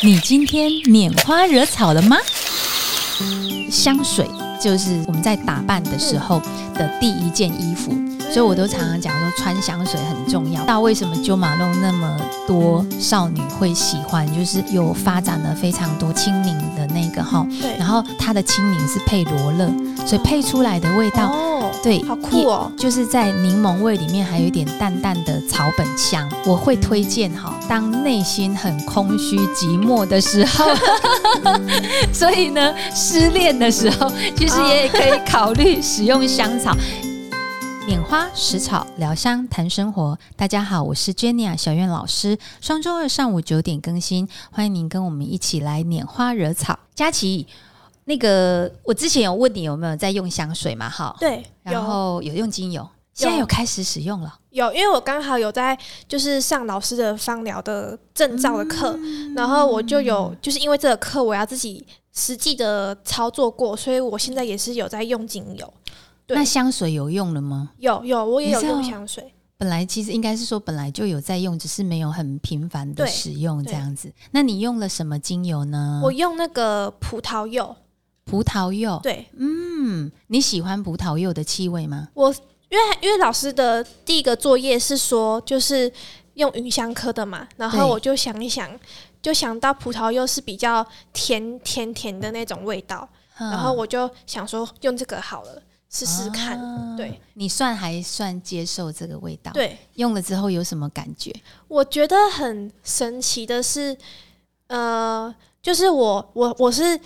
你今天拈花惹草了吗？香水就是我们在打扮的时候的第一件衣服，所以我都常常讲说穿香水很重要。那为什么九马弄那么多少女会喜欢？就是有发展了非常多轻盈的那个哈，对然后它的轻盈是配罗勒，所以配出来的味道。哦，对，好酷哦，就是在柠檬味里面还有一点淡淡的草本香，我会推荐哈。当内心很空虚寂寞的时候，所以呢，失恋的时候，其实也可以考虑使用香草。拈花食草，疗香谈生活。大家好，我是 Jenny 小苑老师。双周二上午九点更新，欢迎您跟我们一起来拈花惹草。佳琪，那个我之前有问你有没有在用香水嘛？哈，对，然后有用精油，现在有开始使用了。有，因为我刚好有在就是上老师的芳疗的证照的课，然后我就有就是因为这个课我要自己实际的操作过，所以我现在也是有在用精油。那香水有用了吗？有有，我也有用香水。本来其实应该是说本来就有在用，只是没有很频繁的使用这样子。那你用了什么精油呢？我用那个葡萄柚，葡萄柚。对嗯，你喜欢葡萄柚的气味吗？我，因为因为老师的第一个作业是说就是用芸香科的嘛，然后我就想一想，就想到葡萄柚是比较甜甜甜的那种味道，然后我就想说用这个好了，试试看。啊对你算还算接受这个味道？，对，用了之后有什么感觉？我觉得很神奇的是，呃，就是我我我是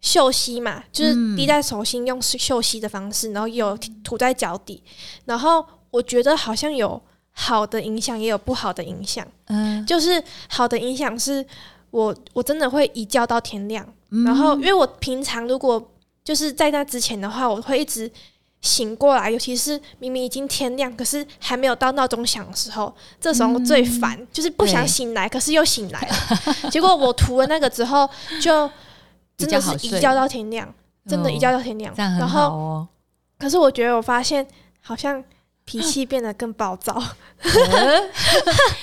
嗅吸嘛，就是嗯滴在手心用嗅吸的方式，然后有涂在脚底，然后我觉得好像有好的影响，也有不好的影响。嗯、就是好的影响是我我真的会一觉到天亮，嗯然后因为我平常如果就是在那之前的话，我会一直醒过来，尤其是明明已经天亮，可是还没有到闹钟响的时候，这时候最烦，就是不想醒来，可是又醒来了。结果我涂了那个之后，就比真的是一觉到天亮，真的，一觉到天亮。然后，好哦。可是我觉得我发现好像脾气变得更暴躁。呃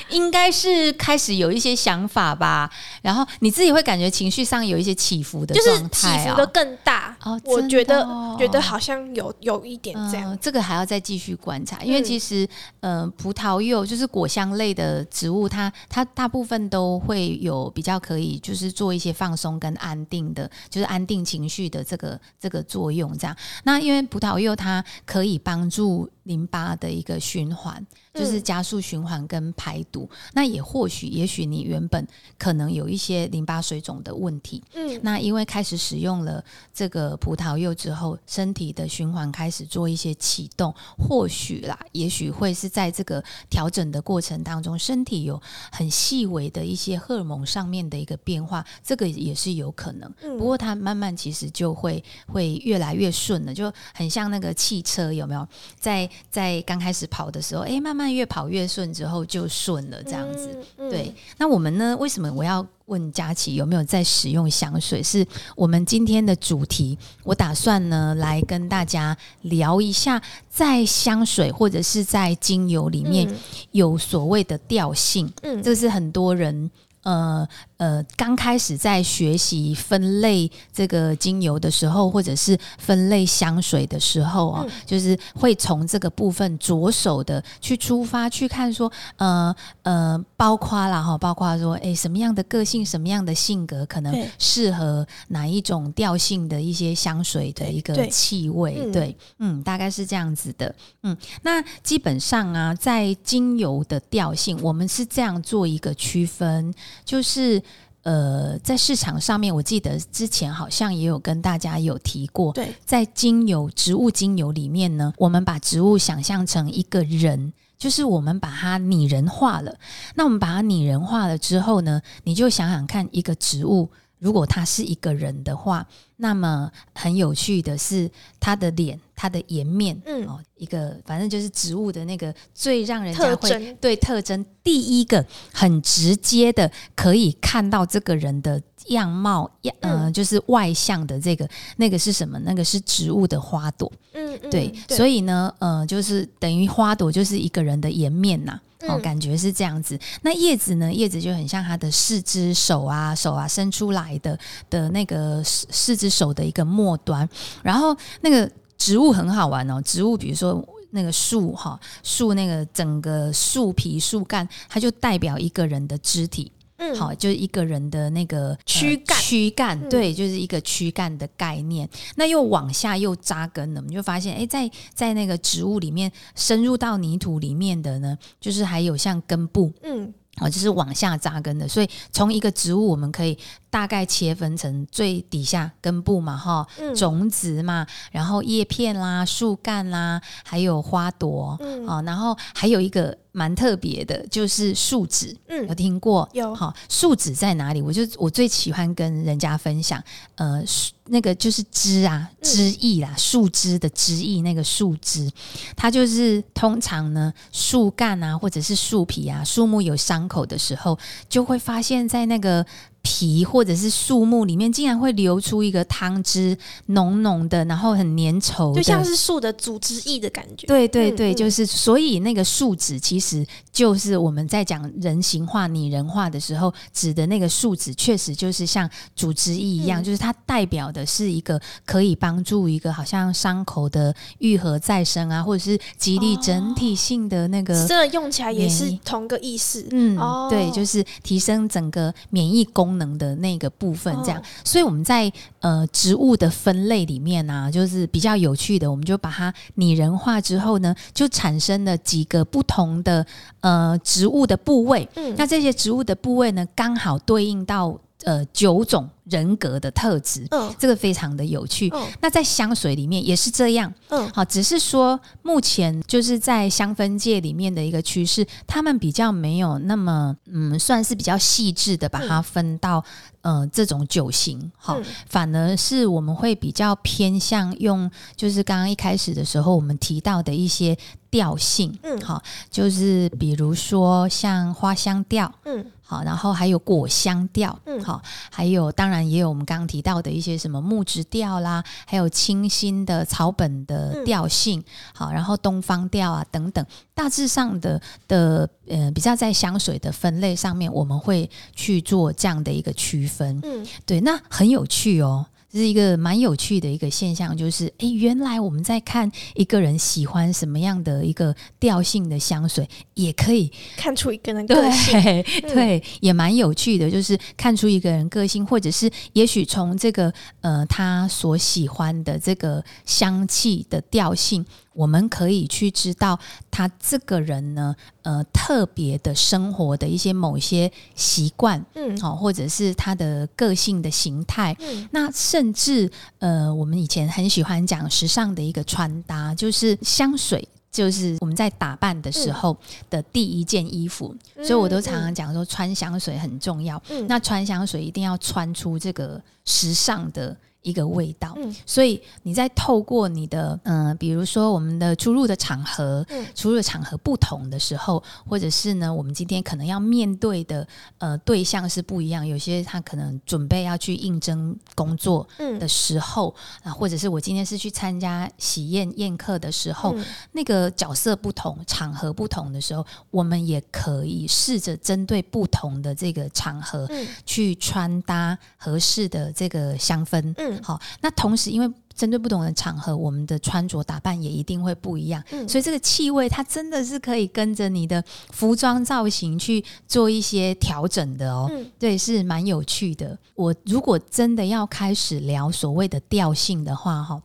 应该是开始有一些想法吧，然后你自己会感觉情绪上有一些起伏的就是状态啊起伏的更大。哦我觉得哦觉得好像有有一点这样。嗯，这个还要再继续观察，因为嗯其实，呃，葡萄柚就是果香类的植物，它它大部分都会有比较可以就是做一些放松跟安定的，就是安定情绪的这个这个作用。这样，那因为葡萄柚它可以帮助淋巴的一个循环，就是嗯加速循环跟排毒。那也或许，也许你原本可能有一些淋巴水肿的问题，嗯那因为开始使用了这个葡萄柚之后，身体的循环开始做一些启动，或许啦，也许会是在这个调整的过程当中，身体有很细微的一些荷尔蒙上面的一个变化，这个也是有可能。嗯不过它慢慢其实就会会越来越顺了，就很像那个汽车有没有？在在刚开始跑的时候，诶，慢慢越跑越顺之后就顺了，这样子。，嗯对，，那我们呢？为什么我要问佳琪有没有在使用香水？是我们今天的主题，我打算呢来跟大家聊一下，在香水或者是在精油里面有所谓的调性，嗯，这是很多人。呃呃，刚开始在学习分类这个精油的时候，或者是分类香水的时候啊，嗯。就是会从这个部分着手的去出发，去看说，呃呃，包括了哈，包括说，诶，什么样的个性，什么样的性格，可能适合哪一种调性的一些香水的一个气味，嗯。对，嗯，大概是这样子的，嗯，那基本上啊，在精油的调性，我们是这样做一个区分，就是。呃，在市场上面，我记得之前好像也有跟大家有提过，对，在精油、植物精油里面呢，我们把植物想象成一个人，就是我们把它拟人化了。那我们把它拟人化了之后呢，你就想想看，一个植物如果他是一个人的话，那么很有趣的是，他的脸、他的颜面，嗯。哦，一个反正就是植物的那个最让人家会，对特征，第一个很直接的可以看到这个人的样貌，样呃，嗯就是外向的这个那个是什么？那个是植物的花朵，嗯，嗯对，以所以呢，呃，就是等于花朵就是一个人的颜面呐、哦，嗯感觉是这样子。那叶子呢？叶子就很像它的四只手啊，手啊伸出来的的那个四四只手的一个末端。然后那个植物很好玩哦，植物比如说。那个树哈，树那个整个树皮、树干，它就代表一个人的肢体，嗯，好，就是一个人的那个躯干呃躯干，嗯对，就是一个躯干的概念。那又往下又扎根了，我们就发现，哎，在在那个植物里面深入到泥土里面的呢，就是还有像根部。嗯哦，就是往下扎根的，所以从一个植物，我们可以大概切分成最底下根部嘛，哈，嗯种子嘛，然后叶片啦、树干啦，还有花朵，嗯哦，然后还有一个蛮特别的，就是树脂，有嗯听过？有好，树脂在哪里？我就我最喜欢跟人家分享，呃，树那个就是枝啊，嗯枝叶啦，树枝的枝叶，那个树枝，它就是通常呢，树干啊，或者是树皮啊，树木有伤口的时候，就会发现在那个。皮或者是树木里面，竟然会流出一个汤汁，浓浓的，然后很粘稠，就像是树的组织液的感觉。对对对，嗯就是所以那个树脂其实就是我们在讲人形化、拟人化的时候指的那个树脂，确实就是像组织液一样，嗯就是它代表的是一个可以帮助一个好像伤口的愈合再生啊，或者是激励整体性的那个。真的用起来也是同个意思。嗯，哦对，就是提升整个免疫功能的那个部分，这样。哦所以我们在呃植物的分类里面呢、就是比较有趣的，我们就把它拟人化之后呢，就产生了几个不同的呃植物的部位。嗯。那这些植物的部位呢，刚好对应到呃九种人格的特质，嗯。这个非常的有趣。嗯。那在香水里面也是这样，嗯。好，只是说目前就是在香氛界里面的一个趋势，他们比较没有那么嗯，算是比较细致的把它分到、呃这种酒型，好、嗯。反而是我们会比较偏向用，就是刚刚一开始的时候我们提到的一些调性，嗯。好，就是比如说像花香调，嗯。好，然后还有果香调，嗯。好，还有当然也有我们刚刚提到的一些什么木质调啦，还有清新的草本的嗯。调性，好，然后东方调啊等等，大致上的的呃比较在香水的分类上面，我们会去做这样的一个区分，嗯对，那很有趣哦。这是一个蛮有趣的一个现象，就是诶，原来我们在看一个人喜欢什么样的一个调性的香水，也可以看出一个人的个性。对 嗯对，也蛮有趣的，就是看出一个人个性，或者是也许从这个呃他所喜欢的这个香气的调性，我们可以去知道他这个人呢呃特别的生活的一些某些习惯，嗯好、或者是他的个性的形态。嗯那甚至呃，我们以前很喜欢讲时尚的一个穿搭，就是香水。就是我们在打扮的时候的第一件衣服，所以我都常常讲说穿香水很重要。嗯那穿香水一定要穿出这个时尚的一个味道。嗯。所以你在透过你的嗯、呃比如说我们的出入的场合，嗯。出入的场合不同的时候，或者是呢，我们今天可能要面对的呃对象是不一样，有些他可能准备要去应征工作嗯。的时候啊，或者是我今天是去参加喜宴宴客的时候，嗯。那个角色不同、场合不同的时候，我们也可以试着针对不同的这个场合嗯。去穿搭合适的这个香氛。嗯好，那同时因为针对不同的场合，我们的穿着打扮也一定会不一样，嗯所以这个气味它真的是可以跟着你的服装造型去做一些调整的哦。嗯对，是蛮有趣的。我如果真的要开始聊所谓的调性的话，哈，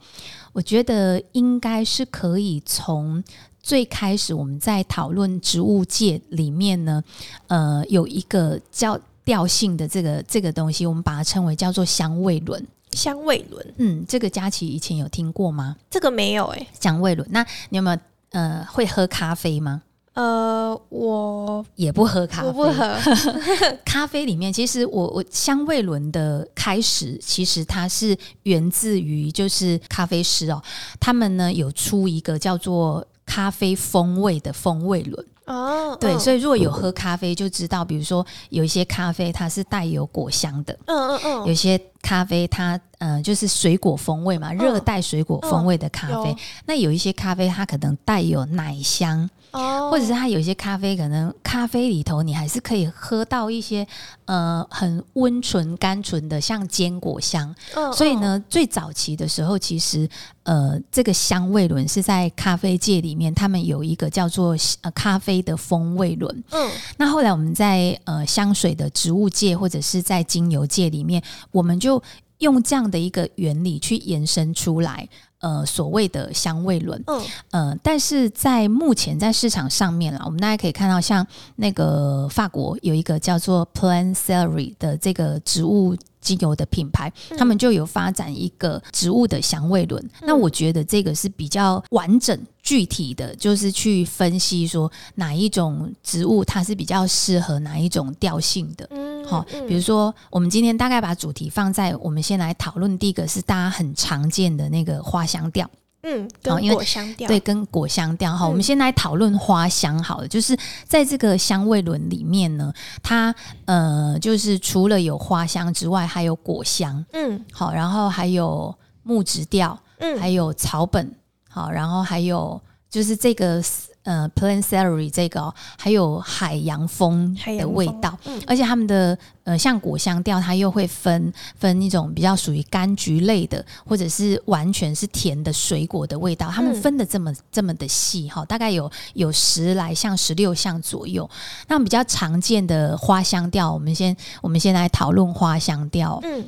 我觉得应该是可以从最开始我们在讨论植物界里面呢，呃，有一个叫调性的这个这个东西，我们把它称为叫做香味轮。香味轮嗯，这个佳琪以前有听过吗？这个没有哎、香味轮，那你有没有呃会喝咖啡吗？呃，我也不喝咖啡，我不喝，咖啡里面，其实我我香味轮的开始，其实它是源自于就是咖啡师哦，他们呢有出一个叫做咖啡风味的风味轮。哦，对，嗯。所以如果有喝咖啡就知道，比如说有一些咖啡它是带有果香的，嗯嗯嗯，有些咖啡它呃就是水果风味嘛，热带水果风味的咖啡。那有一些咖啡它可能带有奶香，哦，或者是它有一些咖啡，可能咖啡里头你还是可以喝到一些呃很温醇甘醇的，像坚果香。嗯，所以呢，最早期的时候，其实呃这个香味轮是在咖啡界里面，他们有一个叫做呃咖啡的风味轮。嗯，那后来我们在呃香水的植物界或者是在精油界里面，我们就用这样的一个原理去延伸出来。呃，所谓的香味轮，嗯呃，但是在目前在市场上面啦，我们大家可以看到，像那个法国有一个叫做 Plant Celery 的这个植物精油的品牌，嗯他们就有发展一个植物的香味轮。那我觉得这个是比较完整、具体的，就是去分析说哪一种植物它是比较适合哪一种调性的。嗯，好，嗯比如说，我们今天大概把主题放在我们先来讨论第一个是大家很常见的那个花香调，嗯，果香调，对，跟果香调哈。嗯。我们先来讨论花香好了，就是在这个香味轮里面呢，它呃，就是除了有花香之外，还有果香，嗯。好，然后还有木质调，嗯，还有草本，好，然后还有就是这个呃 plant celery 这个、哦，还有海洋风的味道，嗯而且他们的呃像果香调，它又会分分一种比较属于柑橘类的，或者是完全是甜的水果的味道，他们嗯分的这么这么的细哈，大概有有十来项、十六项左右。那比较常见的花香调，我们先我们先来讨论花香调。嗯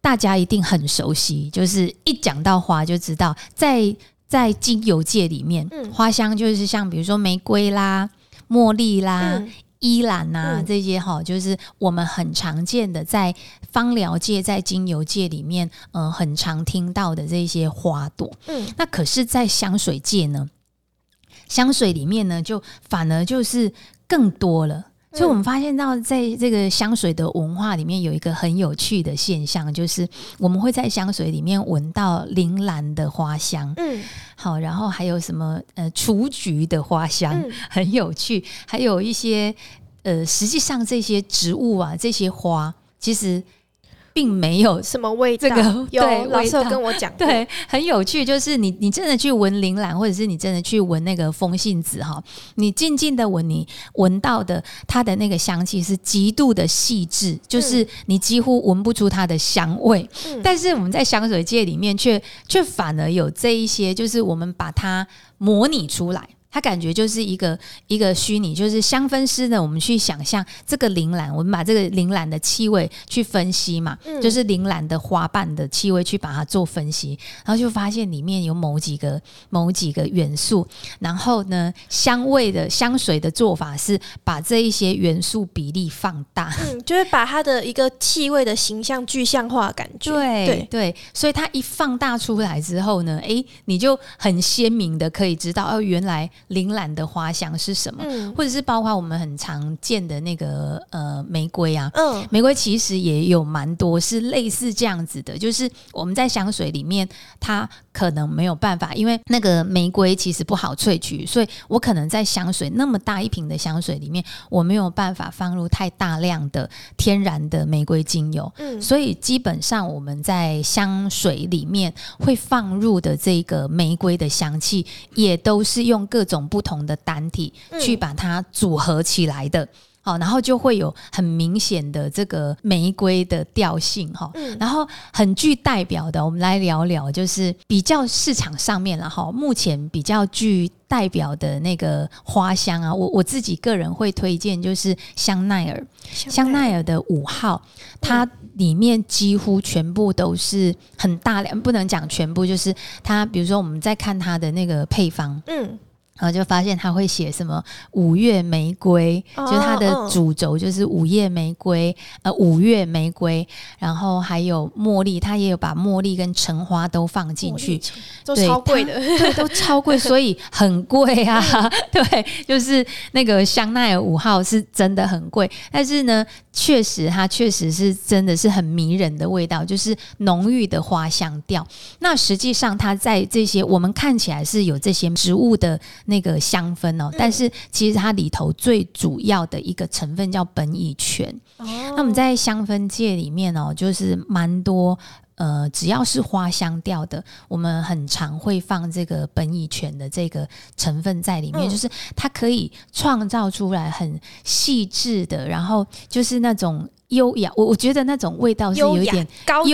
大家一定很熟悉，就是一讲到花就知道，在在精油界里面，嗯花香就是像比如说玫瑰啦、茉莉啦、嗯依兰呐、嗯这些哈，就是我们很常见的在芳疗界、在精油界里面，呃，很常听到的这些花朵。嗯那可是，在香水界呢，香水里面呢，就反而就是更多了。所以，我们发现到在这个香水的文化里面，有一个很有趣的现象，就是我们会在香水里面闻到铃兰的花香，嗯。好，然后还有什么呃雏菊的花香，嗯。很有趣，还有一些呃，实际上这些植物啊，这些花其实并没有什么味道？这个有对老师有跟我讲，对，很有趣，就是你你真的去闻铃兰，或者是你真的去闻那个风信子哈，你静静的闻，你闻到的它的那个香气是极度的细致，就是你几乎闻不出它的香味。嗯但是我们在香水界里面却却反而有这一些，就是我们把它模拟出来。它感觉就是一个一个虚拟，就是香氛师呢，我们去想象这个铃兰，我们把这个铃兰的气味去分析嘛，嗯。就是铃兰的花瓣的气味去把它做分析，然后就发现里面有某几个某几个元素，然后呢，香味的香水的做法是把这一些元素比例放大，嗯，就是把它的一个气味的形象具象化感觉，对对。对，所以它一放大出来之后呢，诶，你就很鲜明的可以知道，哦，原来铃兰的花香是什么，嗯或者是包括我们很常见的那个呃玫瑰啊，嗯玫瑰其实也有蛮多是类似这样子的，就是我们在香水里面，它可能没有办法，因为那个玫瑰其实不好萃取，所以我可能在香水那么大一瓶的香水里面，我没有办法放入太大量的天然的玫瑰精油。嗯所以基本上我们在香水里面会放入的这个玫瑰的香气，也都是用各种不同的单体嗯。去把它组合起来的。好，然后就会有很明显的这个玫瑰的调性哈，嗯。然后很具代表的，我们来聊聊，就是比较市场上面了哈，目前比较具代表的那个花香啊，我我自己个人会推荐就是香奈儿，香奈儿的五号，它里面几乎全部都是很大量，不能讲全部，就是它，比如说我们在看它的那个配方，嗯然后就发现它会写什么五月玫瑰，哦就是它的嗯主轴就是五月玫瑰，呃，五月玫瑰，然后还有茉莉，它也有把茉莉跟橙花都放进去，都对超贵的，对，都超贵，所以很贵啊。对，就是那个香奈儿五号是真的很贵，但是呢，确实它确实是真的是很迷人的味道，就是浓郁的花香调。那实际上它在这些我们看起来是有这些植物的那个香氛哦，但是其实它里头最主要的一个成分叫苯乙醛。哦那我们在香氛界里面哦，就是蛮多呃，只要是花香调的，我们很常会放这个苯乙醛的这个成分在里面，嗯就是它可以创造出来很细致的，然后就是那种优雅。我我觉得那种味道是有一点高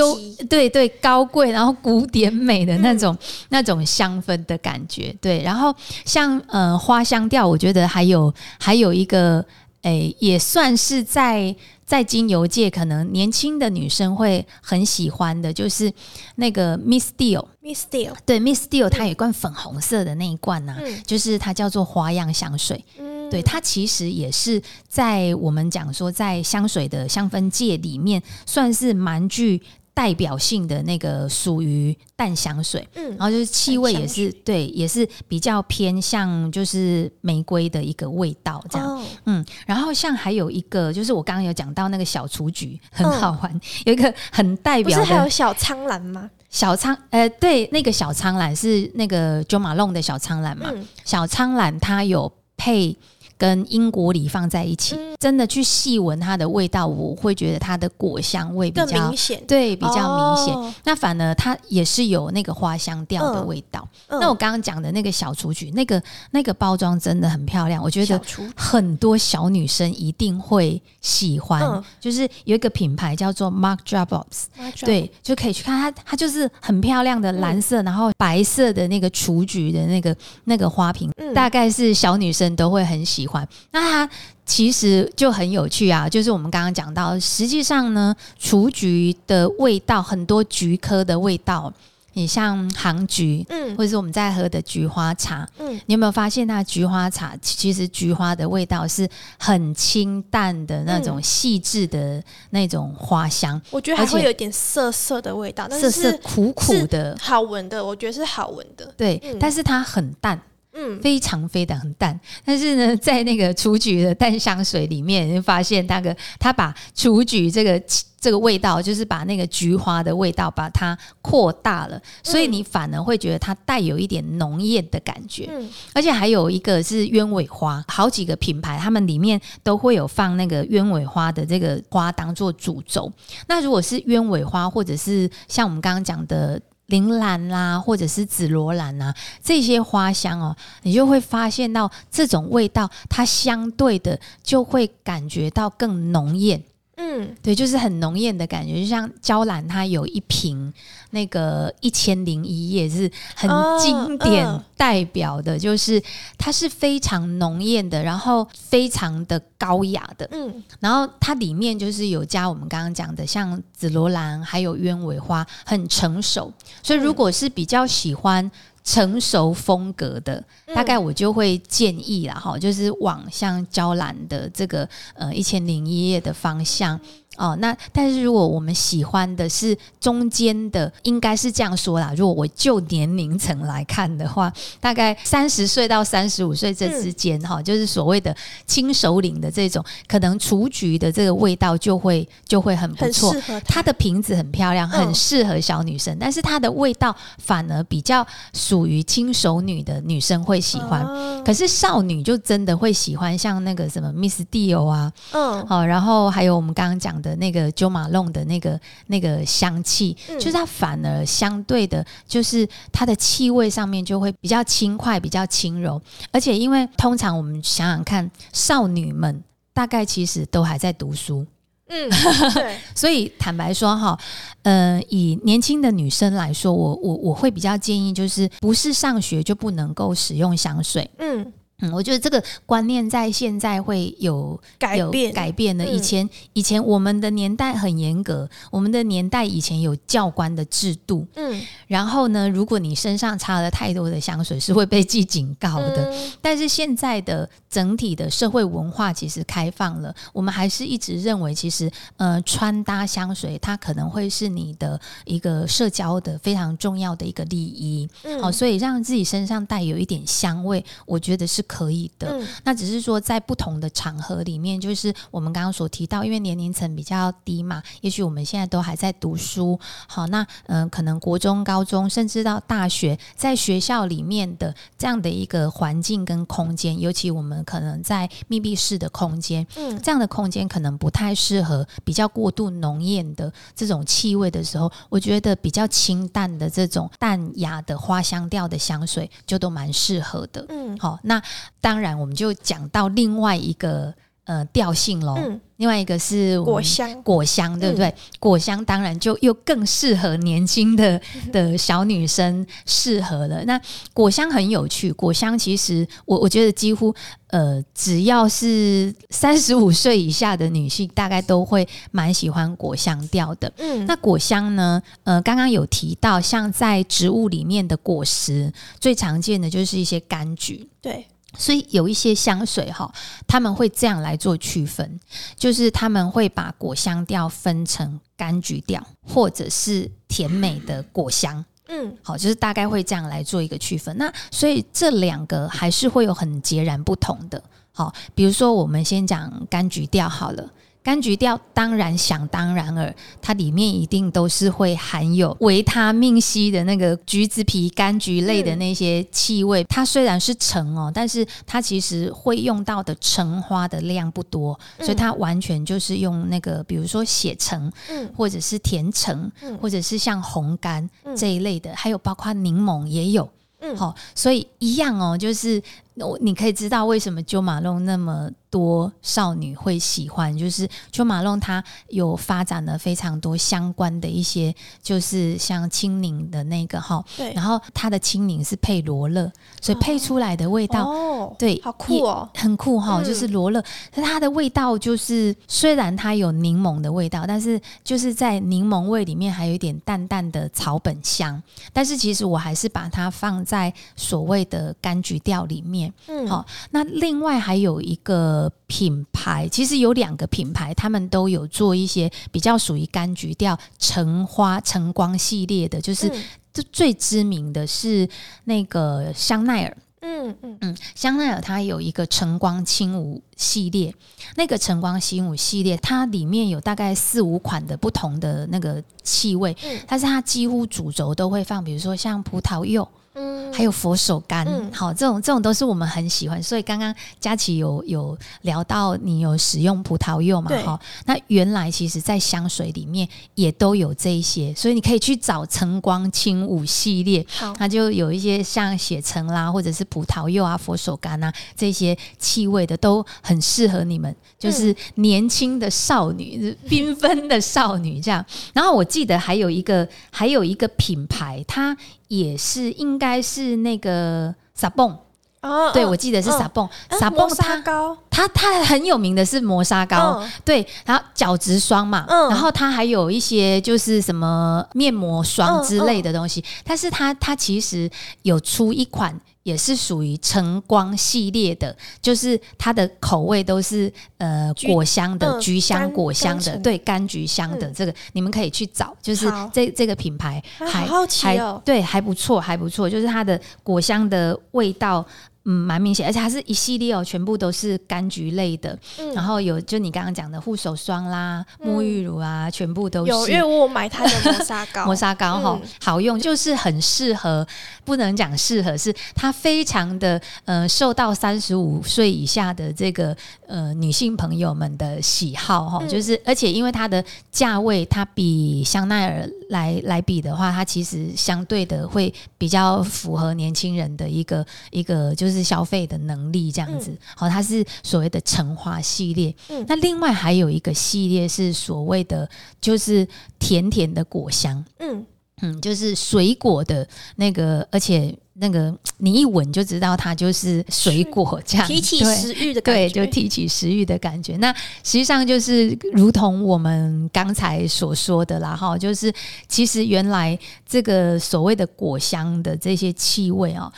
对对，高贵，然后古典美的那嗯种、那种香氛的感觉，对。然后像呃花香调，我觉得还有还有一个，诶，也算是在在精油界可能年轻的女生会很喜欢的，就是那个 Miss Deal，Miss Deal，对，Miss Deal 它有一罐粉红色的那一罐呢、嗯。就是它叫做花样香水。嗯，对，它其实也是在我们讲说，在香水的香氛界里面，算是蛮具代表性的那个属于淡香水，嗯。然后就是气味也是对，也是比较偏向就是玫瑰的一个味道这样。哦，嗯，然后像还有一个，就是我刚刚有讲到那个小雏菊很嗯好玩，有一个很代表不是还有小苍兰吗？小苍，呃，对，那个小苍兰是那个 Jo Malone 的小苍兰嘛，嗯。小苍兰它有配跟英国梨放在一起，嗯。真的去细闻它的味道，我会觉得它的果香味比较明显，对比较明显。哦。那反而它也是有那个花香调的味道。嗯。那我刚刚讲的那个小雏菊，那个那个包装真的很漂亮，我觉得很多小女生一定会喜欢。嗯。就是有一个品牌叫做 Mark Jacobs，对，就可以去看它，它就是很漂亮的蓝色，然后白色的那个雏菊的那个那个花瓶，嗯。大概是小女生都会很喜欢。那它其实就很有趣啊，就是我们刚刚讲到，实际上呢，雏菊的味道很多菊科的味道，你像杭菊。嗯或者是我们在喝的菊花茶，嗯你有没有发现，它菊花茶其实菊花的味道是很清淡的那种嗯细致的那种花香，我觉得还会有一点涩涩的味道，但涩是苦苦的，好闻的，我觉得是好闻的。对，嗯但是它很淡，嗯，非常非常淡。但是呢，在那个雏菊的淡香水里面，你会发现那个它把雏菊这个这个味道，就是把那个菊花的味道把它扩大了，所以你反而会觉得它带有一点浓艳的感觉。嗯而且还有一个是鸢尾花，好几个品牌，他们里面都会有放那个鸢尾花的这个花当做主轴。那如果是鸢尾花，或者是像我们刚刚讲的。铃兰啦，或者是紫罗兰啊，这些花香哦，你就会发现到这种味道，它相对的就会感觉到更浓艳。嗯。对，就是很浓艳的感觉，就像娇兰，它有一瓶那个一千零一夜是很哦经典嗯。代表的，就是它是非常浓艳的，然后非常的高雅的，嗯。然后它里面就是有加我们刚刚讲的，像紫罗兰还有鸢尾花，很成熟。所以如果是比较喜欢成熟风格的，嗯大概我就会建议啦，哈，就是往像娇兰的这个呃一千零一夜的方向。哦，那但是如果我们喜欢的是中间的，应该是这样说啦。如果我就年龄层来看的话，大概三十岁到三十五岁这之间，哈、就是所谓的轻熟龄的这种，可能雏菊的这个味道就会就会很不很错它的瓶子很漂亮，很嗯适合小女生，但是它的味道反而比较属于轻熟女的女生会喜欢。哦可是少女就真的会喜欢像那个什么 Miss Dio 啊，嗯好、然后还有我们刚刚讲的那个 Jo Malone 的那个那个香气，嗯。就是它反而相对的，就是它的气味上面就会比较轻快、比较轻柔，而且因为通常我们想想看，少女们大概其实都还在读书，嗯 所以坦白说哈，呃，以年轻的女生来说，我我我会比较建议，就是不是上学就不能够使用香水。嗯嗯，我觉得这个观念在现在会有有改变改变的。嗯以前以前我们的年代很严格，我们的年代以前有教官的制度，嗯然后呢，如果你身上擦了太多的香水，是会被记警告的。嗯但是现在的整体的社会文化其实开放了，我们还是一直认为，其实呃穿搭香水它可能会是你的一个社交的非常重要的一个利益。嗯好、所以让自己身上带有一点香味，我觉得是可以的。嗯那只是说在不同的场合里面，就是我们刚刚所提到，因为年龄层比较低嘛，也许我们现在都还在读书，好，那嗯、呃可能国中、高中，甚至到大学，在学校里面的这样的一个环境跟空间，尤其我们可能在密闭式的空间，嗯。这样的空间可能不太适合比较过度浓艳的这种气味的时候，我觉得比较清淡的这种淡雅的花香调的香水就都蛮适合的。嗯。好，那当然我们就讲到另外一个呃调性喽，嗯，另外一个是果香，果香，对不对？果香当然就又更适合年轻的 的小女生适合了。那果香很有趣，果香其实我我觉得几乎呃，只要是三十五岁以下的女性，大概都会蛮喜欢果香调的。嗯，那果香呢？呃，刚刚有提到，像在植物里面的果实，最常见的就是一些柑橘。对，所以有一些香水哈，他们会这样来做区分，就是他们会把果香调分成柑橘调，或者是甜美的果香。嗯好，就是大概会这样来做一个区分。那所以这两个还是会有很截然不同的。好，比如说我们先讲柑橘调好了。柑橘调当然想当然尔，它里面一定都是会含有维他命 C 的那个橘子皮、柑橘类的那些气味。它虽然是橙哦，但是它其实会用到的橙花的量不多，所以它完全就是用那个，比如说血橙，嗯或者是甜橙，嗯或者是像红柑嗯这一类的，还有包括柠檬也有。嗯，好、所以一样哦，就是我你可以知道为什么九马龙那么多少女会喜欢，就是九马龙它有发展了非常多相关的一些，就是像青柠的那个哈，对，然后它的青柠是配罗勒，所以配出来的味道哦，对好酷哦，很酷哈，嗯。就是罗勒，它的味道就是虽然它有柠檬的味道，但是就是在柠檬味里面还有一点淡淡的草本香，但是其实我还是把它放在所谓的柑橘调里面。嗯，好那另外还有一个品牌，其实有两个品牌，他们都有做一些比较属于柑橘调橙花橙光系列的，就是嗯。这最知名的是那个香奈儿。嗯嗯。嗯，香奈儿它有一个晨光轻舞系列，那个晨光轻舞系列，它里面有大概四五款的不同的那个气味，嗯。但是它几乎主轴都会放，比如说像葡萄柚，嗯，还有佛手柑，嗯好，这种这种都是我们很喜欢。所以刚刚佳琪有有聊到你有使用葡萄柚嘛？对哈，那原来其实在香水里面也都有这一些，所以你可以去找晨光轻舞系列，好，它就有一些像血橙啦，或者是葡萄柚啊、佛手柑啊这些气味的，都很适合你们，就是年轻的少女、缤纷的少女这样。然后我记得还有一个，还有一个品牌，它也是应该是那个 Sabon，、哦，对嗯我记得是嗯 Sabon，、啊 Sabon 磨砂它膏，它它很有名的是磨砂膏，嗯。对，然后角质霜嘛，嗯。然后它还有一些就是什么面膜霜之类的东西，嗯但是它它其实有出一款。也是属于晨光系列的，就是它的口味都是呃果香的、嗯橘香、果香的，对柑橘香的、嗯。这个，你们可以去找，就是这这个品牌啊还、好好奇还哦。对还不错，还不错，就是它的果香的味道。嗯，蛮明显，而且它是一系列哦，全部都是柑橘类的，嗯。然后有就你刚刚讲的护手霜啦、沐浴乳啊，全部都是有，因为我买它的磨砂膏，磨砂膏哈、嗯。好用，就是很适合，不能讲适合，是它非常的呃受到三十五岁以下的这个呃女性朋友们的喜好哈、嗯就是而且因为它的价位，它比香奈儿来来比的话，它其实相对的会比较符合年轻人的一个一个就是消费的能力这样子。好、它是所谓的橙花系列。嗯那另外还有一个系列是所谓的就是甜甜的果香。嗯，嗯，就是水果的那个，而且那个你一闻就知道它就是水果这样，提起对食欲的感觉对，就提起食欲的感觉。那实际上就是如同我们刚才所说的啦，哈，就是其实原来这个所谓的果香的这些气味哦。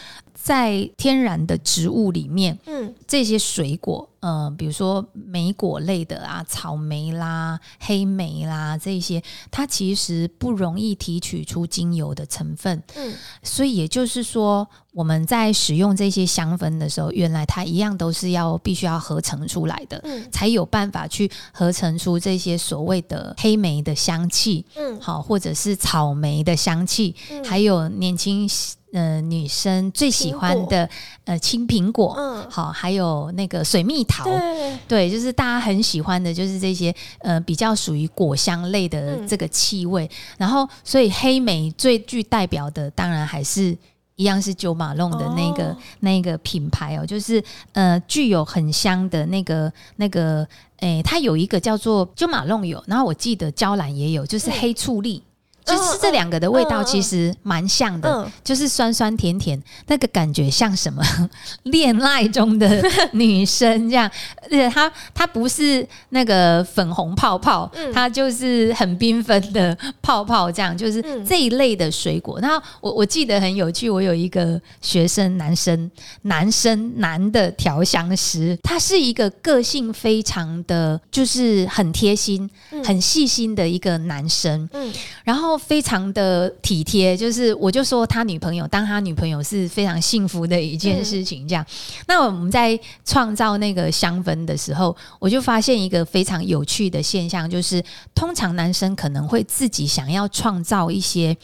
在天然的植物里面，嗯。这些水果，呃，比如说莓果类的啊，草莓啦、黑莓啦这些，它其实不容易提取出精油的成分，嗯。所以也就是说，我们在使用这些香氛的时候，原来它一样都是要必须要合成出来的，嗯。才有办法去合成出这些所谓的黑莓的香气，嗯。好，或者是草莓的香气，嗯。还有年轻呃女生最喜欢的呃青苹果，嗯，好，还有那个水蜜桃。对，对，就是大家很喜欢的，就是这些呃比较属于果香类的嗯这个气味。然后，所以黑莓最具代表的，当然还是一样是九马龙的那个、哦那个品牌哦，就是呃具有很香的那个那个，诶，它有一个叫做九马龙有，然后我记得娇兰也有，就是嗯黑醋栗。嗯就是这两个的味道其实蛮像的，嗯。就是酸酸甜甜，那个感觉像什么？恋爱中的女生这样，而且它它不是那个粉红泡泡，嗯。它就是很缤纷的泡泡，这样就是嗯。这一类的水果。然后我我记得很有趣，我有一个学生，男生男生男的调香师，他是一个个性非常的，就是很贴心、嗯。很细心的一个男生。嗯。然后非常的体贴，就是我就说他女朋友当他女朋友是非常幸福的一件事情。这样，那我们在创造那个香氛的时候，我就发现一个非常有趣的现象，就是通常男生可能会自己想要创造一些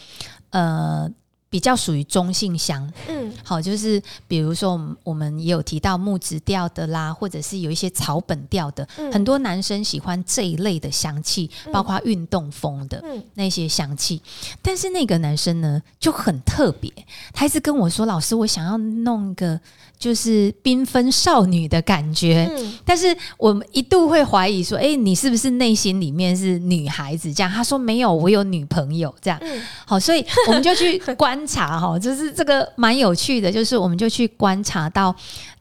呃。比较属于中性香，嗯。好，就是比如说我们我们也有提到木质调的啦，或者是有一些草本调的，嗯。很多男生喜欢这一类的香气，包括运动风的，嗯。那些香气，但是那个男生呢就很特别，他一直跟我说：“老师，我想要弄一个就是缤纷少女的感觉。嗯但是我们一度会怀疑说：“哎、你是不是内心里面是女孩子？”这样，他说：“没有，我有女朋友。”这样，嗯好，所以我们就去观察哈，就是这个蛮有趣的，就是我们就去观察到，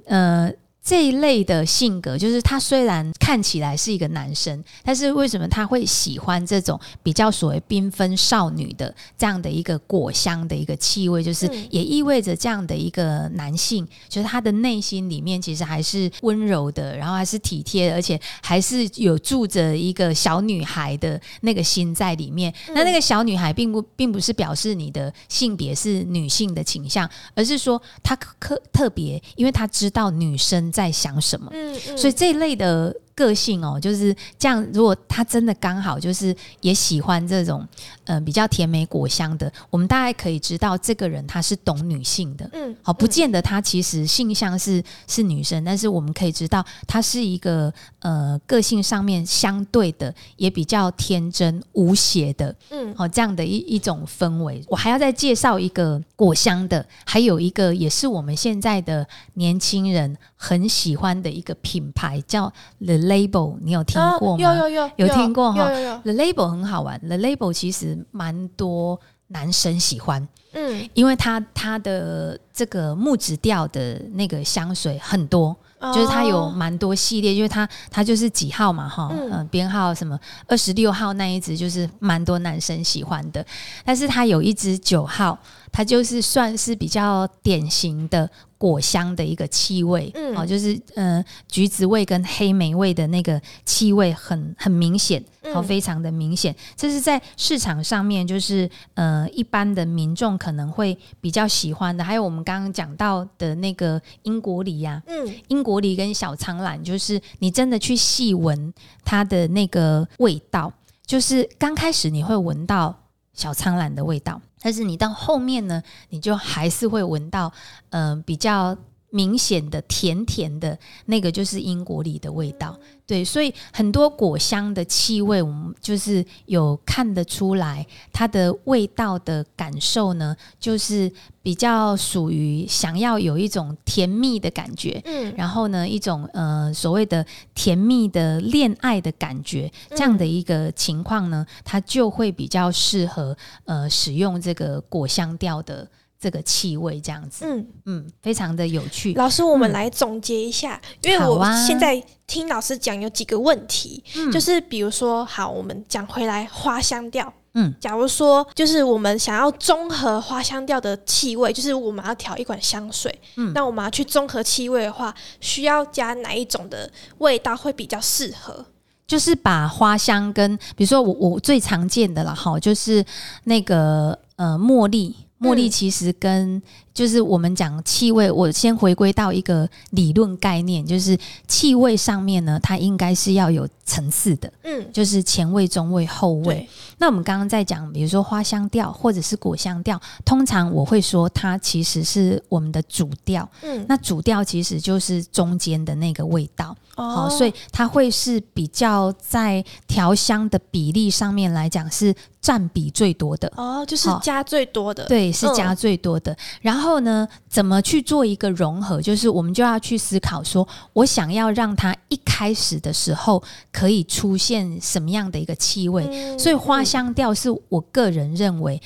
呃。这一类的性格，就是他虽然看起来是一个男生，但是为什么他会喜欢这种比较所谓缤纷少女的这样的一个果香的一个气味？就是嗯也意味着这样的一个男性，就是他的内心里面其实还是温柔的，然后还是体贴的，而且还是有住着一个小女孩的那个心在里面。嗯那那个小女孩并不并不是表示你的性别是女性的倾向，而是说她特特别，因为她知道女生在想什么。嗯嗯，所以这一类的个性哦，就是这样。如果他真的刚好就是也喜欢这种呃比较甜美果香的，我们大概可以知道这个人他是懂女性的。嗯好，不见得他其实性向是是女生，但是我们可以知道他是一个呃个性上面相对的也比较天真无邪的，嗯好、这样的一一种氛围。我还要再介绍一个果香的，还有一个也是我们现在的年轻人很喜欢的一个品牌，叫 The Label，你有听过吗？啊有有有有听过哈？Label 很好玩，The Label 其实蛮多男生喜欢，嗯，因为它它的这个木质调的那个香水很多，就是它有哦蛮多系列，就是它它就是几号嘛哈，嗯。嗯、编号什么二十六号那一支就是蛮多男生喜欢的，但是它有一支九号，它就是算是比较典型的果香的一个气味，嗯哦，就是呃橘子味跟黑莓味的那个气味很很明显，嗯哦，非常的明显。这是在市场上面，就是呃一般的民众可能会比较喜欢的。还有我们刚刚讲到的那个英国梨呀、嗯英国梨跟小苍兰，就是你真的去细闻它的那个味道，就是刚开始你会闻到小苍兰的味道，但是你到后面呢，你就还是会闻到嗯比较明显的甜甜的那个，就是英国梨的味道。对，所以很多果香的气味，我们就是有看得出来，它的味道的感受呢，就是比较属于想要有一种甜蜜的感觉，嗯。然后呢，一种呃所谓的甜蜜的恋爱的感觉，这样的一个情况呢，它就会比较适合呃使用这个果香调的这个气味，这样子，嗯，嗯，非常的有趣。老师，我们嗯。来总结一下，因为我现在听老师讲有几个问题，嗯。就是比如说，好，我们讲回来花香调，嗯，假如说就是我们想要综合花香调的气味，就是我们要调一款香水，嗯。那我们要去综合气味的话，需要加哪一种的味道会比较适合？就是把花香跟，比如说我我最常见的了哈，就是那个呃茉莉，茉莉嗯。其实跟、就是我们讲气味，我先回归到一个理论概念，就是气味上面呢，它应该是要有层次的，嗯，就是前味、中味、后味。那我们刚刚在讲，比如说花香调或者是果香调，通常我会说它其实是我们的主调，嗯，那主调其实就是中间的那个味道。好、哦所以它会是比较在调香的比例上面来讲是占比最多的。哦，就是加最多的，对，是嗯加最多的。然后呢，怎么去做一个融合？就是我们就要去思考说，我想要让它一开始的时候可以出现什么样的一个气味。嗯所以花香调是我个人认为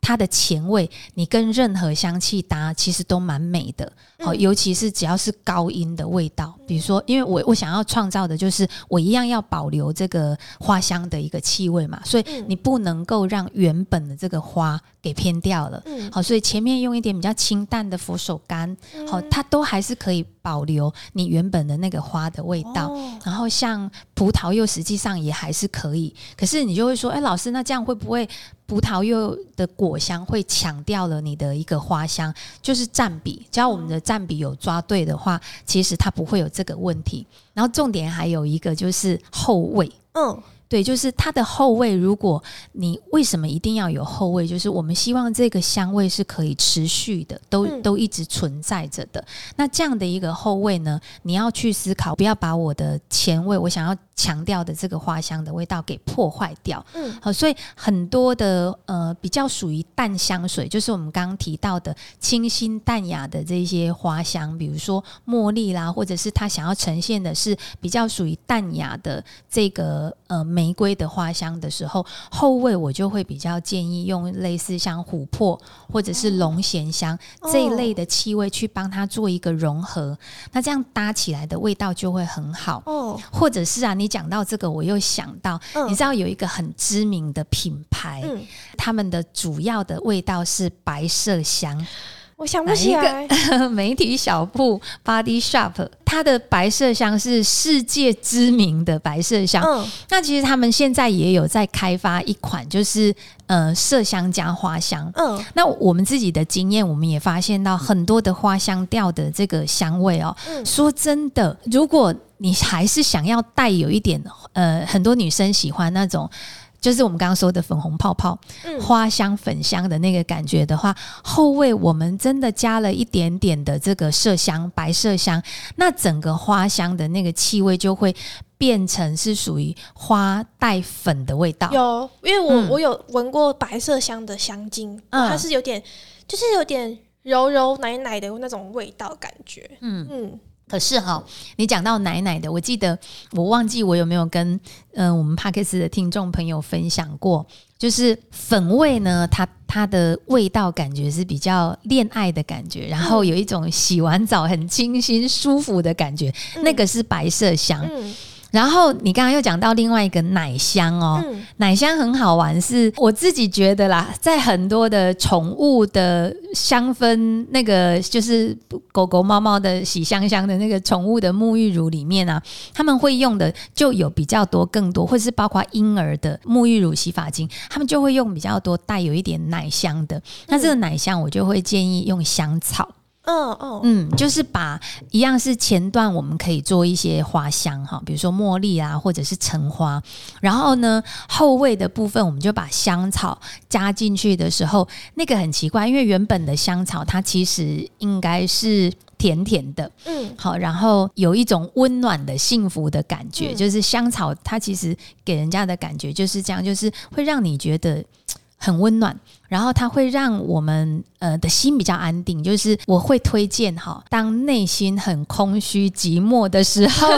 它的前味，你跟任何香气搭，其实都蛮美的。好、嗯尤其是只要是高音的味道，比如说，因为我我想要创造的就是我一样要保留这个花香的一个气味嘛，所以嗯你不能够让原本的这个花给偏掉了。嗯，好，所以前面用一点比较清淡的佛手柑，好，它都还是可以保留你原本的那个花的味道。哦然后像葡萄柚，实际上也还是可以。可是你就会说，哎，老师，那这样会不会葡萄柚的果香会抢掉了你的一个花香？就是占比，只要我们的占比有抓对的话，其实它不会有这个问题。然后重点还有一个就是后味。嗯，对，就是它的后味。如果你为什么一定要有后味？就是我们希望这个香味是可以持续的，都、嗯都一直存在着的。那这样的一个后味呢，你要去思考，不要把我的前味，我想要强调的这个花香的味道给破坏掉。嗯，好，所以很多的呃比较属于淡香水，就是我们刚刚提到的清新淡雅的这些花香，比如说茉莉啦，或者是他想要呈现的是比较属于淡雅的这个呃玫瑰的花香的时候，后味我就会比较建议用类似像琥珀或者是龙涎香、这一类的气味去帮它做一个融合，那这样搭起来的味道就会很好。哦，或者是啊，你讲到这个，我又想到，嗯你知道有一个很知名的品牌，嗯，他们的主要的味道是白麝香。我想不起来，媒体小铺 Body Shop，它的白麝香是世界知名的白麝香。嗯，那其实他们现在也有在开发一款，就是呃麝香加花香。嗯，那我们自己的经验，我们也发现到很多的花香调的这个香味哦。嗯说真的，如果你还是想要带有一点呃，很多女生喜欢那种。就是我们刚刚说的粉红泡泡、嗯花香、粉香的那个感觉的话，后味我们真的加了一点点的这个麝香、白麝香，那整个花香的那个气味就会变成是属于花带粉的味道。有，因为我、嗯我有闻过白麝香的香精，嗯它是有点，就是有点柔柔奶奶的那种味道感觉。嗯，嗯，可是哈，你讲到奶奶的，我记得我忘记我有没有跟嗯、呃我们帕克斯的听众朋友分享过，就是粉味呢，它它的味道感觉是比较恋爱的感觉，然后有一种洗完澡很清新舒服的感觉，嗯那个是白色香。嗯然后你刚刚又讲到另外一个奶香哦，嗯奶香很好玩，是我自己觉得啦，在很多的宠物的香氛，那个就是狗狗、猫猫的洗香香的那个宠物的沐浴乳里面啊，他们会用的就有比较多、更多，或是包括婴儿的沐浴乳、洗发精，他们就会用比较多带有一点奶香的。那这个奶香，我就会建议用香草。嗯嗯嗯，就是把一样是前段我们可以做一些花香哈，比如说茉莉啊，或者是橙花。然后呢，后味的部分我们就把香草加进去的时候，那个很奇怪，因为原本的香草它其实应该是甜甜的，嗯好，然后有一种温暖的幸福的感觉，嗯就是香草它其实给人家的感觉就是这样，就是会让你觉得。很温暖，然后它会让我们呃的心比较安定。就是我会推荐哈，当内心很空虚、寂寞的时候，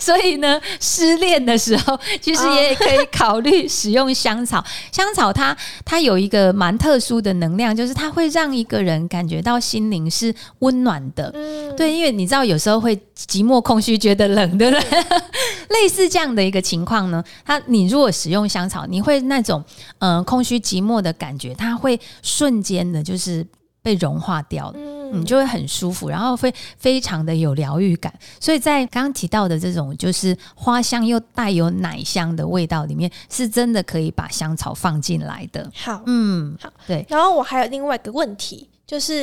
所以呢，失恋的时候，其实也可以考虑使用香草。香草它它有一个蛮特殊的能量，就是它会让一个人感觉到心灵是温暖的。嗯，对，因为你知道有时候会寂寞空虚，觉得冷，对不对？类似这样的一个情况呢，它你如果使用香草，你会那种嗯、呃空虚寂寞的感觉，它会瞬间的就是被融化掉。嗯你就会很舒服，然后会非常的有疗愈感。所以在刚刚提到的这种就是花香又带有奶香的味道里面，是真的可以把香草放进来的。好。嗯好，对，然后我还有另外一个问题，就是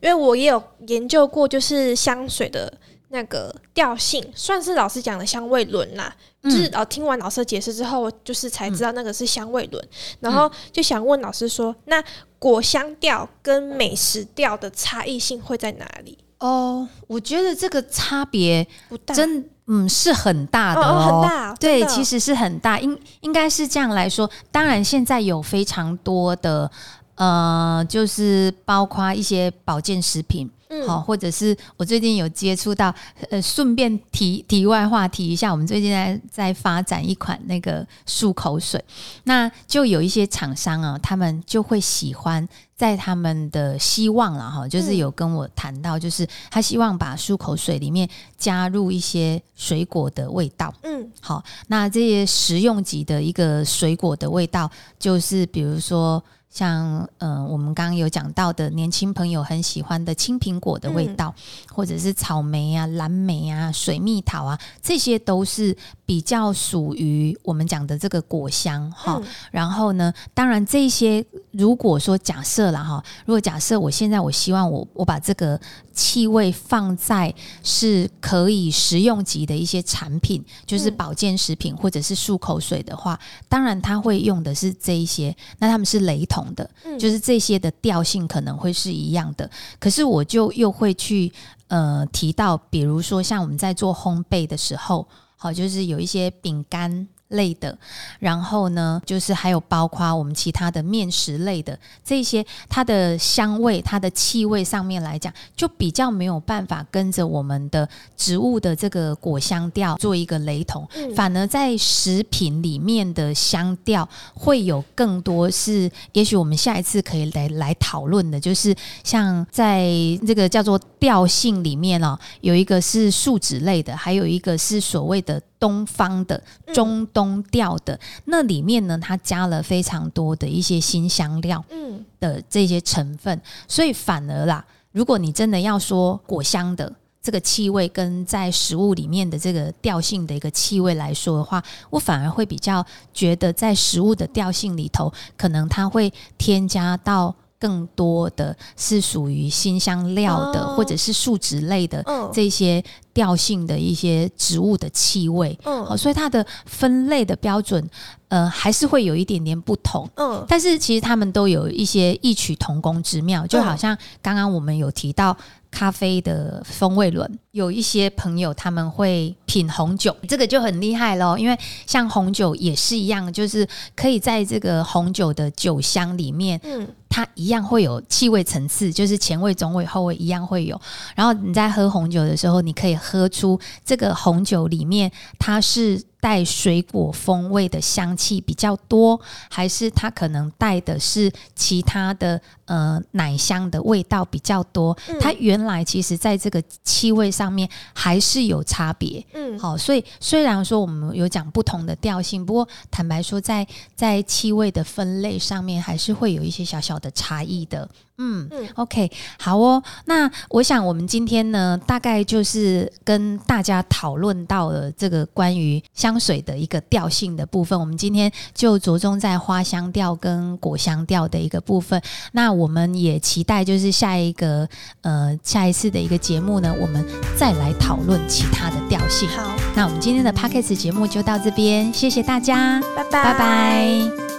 因为我也有研究过，就是香水的那个调性，算是老师讲的香味轮啦。就是嗯哦，听完老师的解释之后，就是才知道那个是香味轮，然后就想问老师说，那果香调跟美食调的差异性会在哪里？哦，我觉得这个差别不大，真嗯是很大的哦哦哦，很大哦对，其实是很大，应应该是这样来说。当然，现在有非常多的呃，就是包括一些保健食品，嗯。好、或者是我最近有接触到，呃，顺便提题外话提一下，我们最近在在发展一款那个漱口水，那就有一些厂商啊，他们就会喜欢在他们的希望了哈，就是嗯。有跟我谈到，就是他希望把漱口水里面加入一些水果的味道。嗯。好，那这些食用级的一个水果的味道，就是比如说像呃，我们刚刚有讲到的年轻朋友很喜欢的青苹果的味道，或者是草莓啊、蓝莓啊、水蜜桃啊，这些都是比较属于我们讲的这个果香哈。嗯。然后呢，当然这些如果说假设了哈，如果假设我现在我希望我我把这个气味放在是可以食用级的一些产品，就是嗯。保健食品或者是漱口水的话，当然它会用的是这一些，那他们是雷同的，嗯就是这些的调性可能会是一样的。可是我就又会去呃提到，比如说像我们在做烘焙的时候，好，就是有一些饼干。类的，然后呢，就是还有包括我们其他的面食类的这些，它的香味、它的气味上面来讲，就比较没有办法跟着我们的植物的这个果香调做一个雷同，嗯。反而在食品里面的香调会有更多是，也许我们下一次可以来来讨论的，就是像在这个叫做调性里面哦，有一个是树脂类的，还有一个是所谓的东方的嗯中东调的，那里面呢，它加了非常多的一些新香料嗯的这些成分，所以反而啦，如果你真的要说果香的。这个气味跟在食物里面的这个调性的一个气味来说的话，我反而会比较觉得在食物的调性里头，可能它会添加到更多的是属于新香料的，哦。或者是树脂类的嗯。这些调性的一些植物的气味。嗯。哦，所以它的分类的标准，呃，还是会有一点点不同。嗯。但是其实他们都有一些异曲同工之妙，就好像刚刚我们有提到咖啡的风味轮，有一些朋友他们会品红酒，这个就很厉害咯，因为像红酒也是一样，就是可以在这个红酒的酒香里面，嗯它一样会有气味层次，就是前味、中味、后味一样会有。然后你在喝红酒的时候，你可以喝出这个红酒里面它是带水果风味的香气比较多，还是它可能带的是其他的呃奶香的味道比较多。嗯它原来其实在这个气味上面还是有差别。嗯好，所以虽然说我们有讲不同的调性，不过坦白说在，在气味的分类上面，还是会有一些小小的差异的。嗯嗯 o k 好哦。那我想我们今天呢，大概就是跟大家讨论到了这个关于香水的一个调性的部分。我们今天就着重在花香调跟果香调的一个部分。那我们也期待就是下一个呃下一次的一个节目呢，我们再来讨论其他的调性。好，那我们今天的 p o d c a s t 节目就到这边，谢谢大家，拜拜拜拜